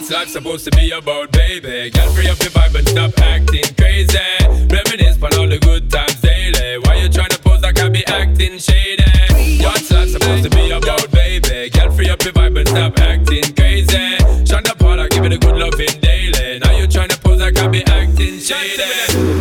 What's life supposed to be about, baby? Girl, free up your vibe and stop acting crazy. Reminisce on all the good times daily. Why you trying to pose like I be acting shady? What's life supposed to be about, baby? Girl, free up your vibe and stop acting crazy. Sean da Paul, give it a good loving daily. Now you trying to pose like I be acting shady.